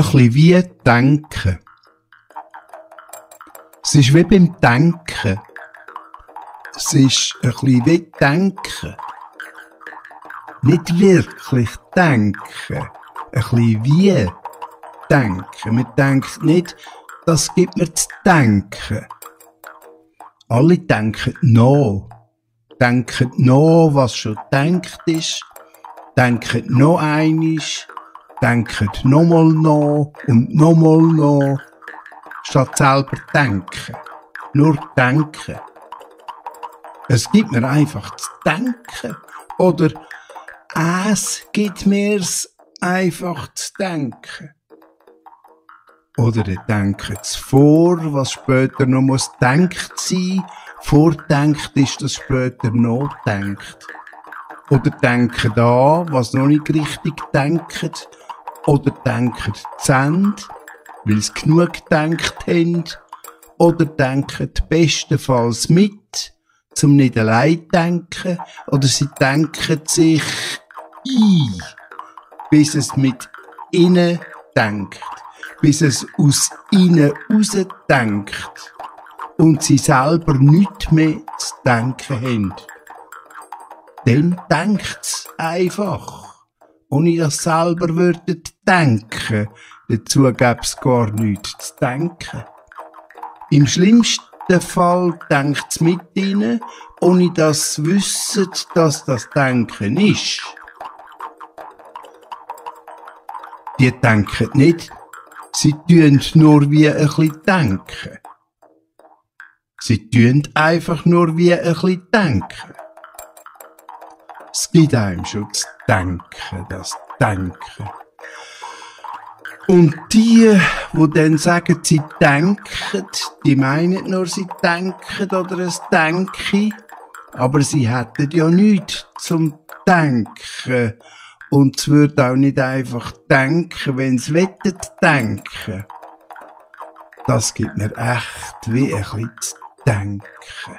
bisschen wie denken. Es ist wie beim Denken. Es ist ein bisschen wie denken. Nicht wirklich denken. Ein bisschen wie denken. Man denkt nicht, das gibt mir zu denken. Alle denken noch. Denken noch, was schon denkt ist. Denken noch einisch. Denken nochmal noch und nochmal noch. Statt selber denken. Nur denken. Es gibt mir einfach zu denken. Oder es gibt mir's einfach zu denken. Oder ihr denkt vor, was später noch muss denkt sein. Vordenkt ist, dass später noch denkt. Oder denkt an, was noch nicht richtig denkt. Oder denkt zu Ende, weil sie genug gedacht haben. Oder denkt bestenfalls mit, zum nicht allein denken. Oder sie denken sich ein, bis es mit ihnen denkt bis es aus ihnen denkt und sie selber nichts mehr zu denken haben. Dann denkt's einfach. Ohne dass selber würden denken, dazu gäb's gar nichts zu denken. Im schlimmsten Fall denkt's mit ihnen, ohne dass sie wissen, dass das Denken ist. Die denken nicht, Sie tun nur wie ein bisschen denken. Sie tun einfach nur wie ein bisschen denken. Es gibt einem schon zu denken, das Denken. Und die, wo dann sagen, sie denken, die meinen nur, sie denken oder es denken, aber sie hätten ja nichts zum Denken und es wird auch nicht einfach denken, wenn es wettet denken. Das gibt mir echt wie ein bisschen zu denken.